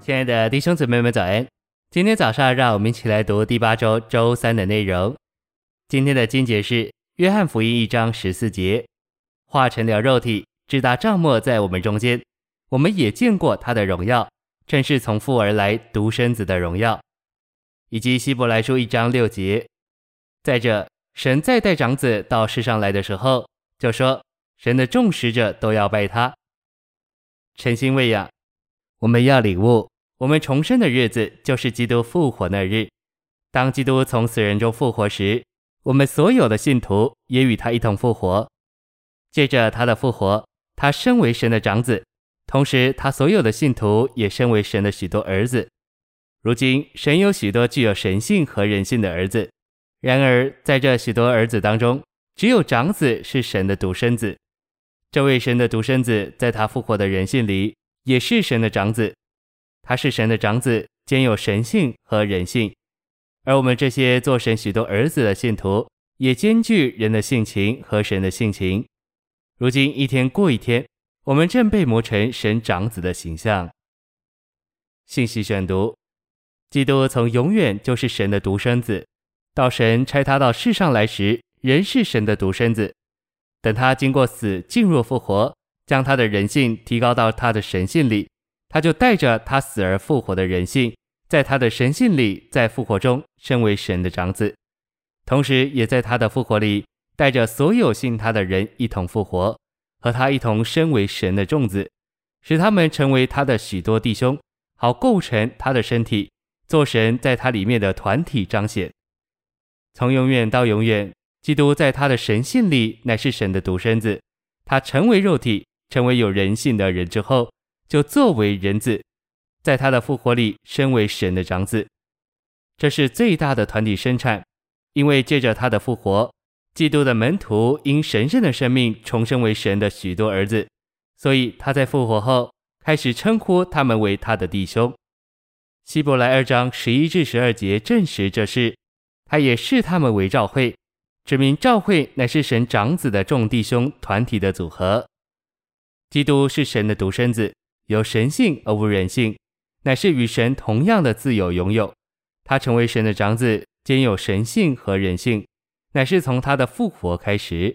亲爱的弟兄姊妹们，早安！今天早上，让我们一起来读第八周周三的内容。今天的经节是《约翰福音》一章十四节：“化成了肉体，直达帐幕在我们中间，我们也见过他的荣耀，正是从父而来独生子的荣耀。”以及《希伯来书》一章六节：“再者，神再带长子到世上来的时候，就说：神的众使者都要拜他。”诚心喂养。我们要领悟，我们重生的日子就是基督复活那日。当基督从死人中复活时，我们所有的信徒也与他一同复活。借着他的复活，他身为神的长子，同时他所有的信徒也身为神的许多儿子。如今，神有许多具有神性和人性的儿子，然而在这许多儿子当中，只有长子是神的独生子。这位神的独生子，在他复活的人性里。也是神的长子，他是神的长子，兼有神性和人性。而我们这些做神许多儿子的信徒，也兼具人的性情和神的性情。如今一天过一天，我们正被磨成神长子的形象。信息选读：基督从永远就是神的独生子，到神差他到世上来时，仍是神的独生子。等他经过死，进入复活。将他的人性提高到他的神性里，他就带着他死而复活的人性，在他的神性里，在复活中身为神的长子，同时也在他的复活里带着所有信他的人一同复活，和他一同身为神的众子，使他们成为他的许多弟兄，好构成他的身体，做神在他里面的团体彰显。从永远到永远，基督在他的神性里乃是神的独生子，他成为肉体。成为有人性的人之后，就作为人子，在他的复活里，身为神的长子。这是最大的团体生产，因为借着他的复活，基督的门徒因神圣的生命重生为神的许多儿子，所以他在复活后开始称呼他们为他的弟兄。希伯来二章十一至十二节证实这事，他也视他们为教会，指明教会乃是神长子的众弟兄团体的组合。基督是神的独生子，有神性而无人性，乃是与神同样的自有拥有。他成为神的长子，兼有神性和人性，乃是从他的复活开始。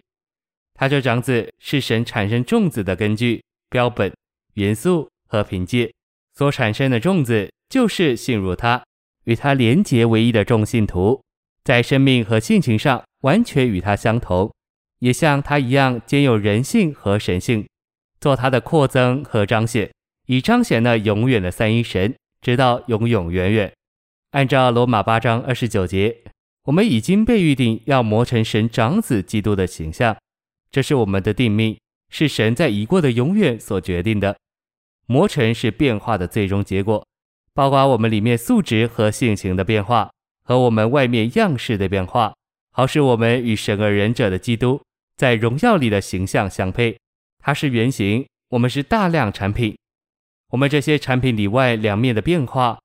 他这长子是神产生众子的根据、标本、元素和凭借，所产生的众子就是信入他、与他连结为一的众信徒，在生命和性情上完全与他相同，也像他一样兼有人性和神性。做他的扩增和彰显，以彰显那永远的三一神，直到永永远远。按照罗马八章二十九节，我们已经被预定要磨成神长子基督的形象，这是我们的定命，是神在已过的永远所决定的。磨成是变化的最终结果，包括我们里面素质和性情的变化，和我们外面样式的变化，好使我们与神而仁者的基督在荣耀里的形象相配。它是原型，我们是大量产品。我们这些产品里外两面的变化，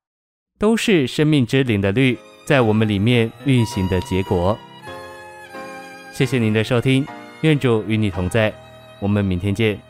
都是生命之灵的律在我们里面运行的结果。谢谢您的收听，愿主与你同在，我们明天见。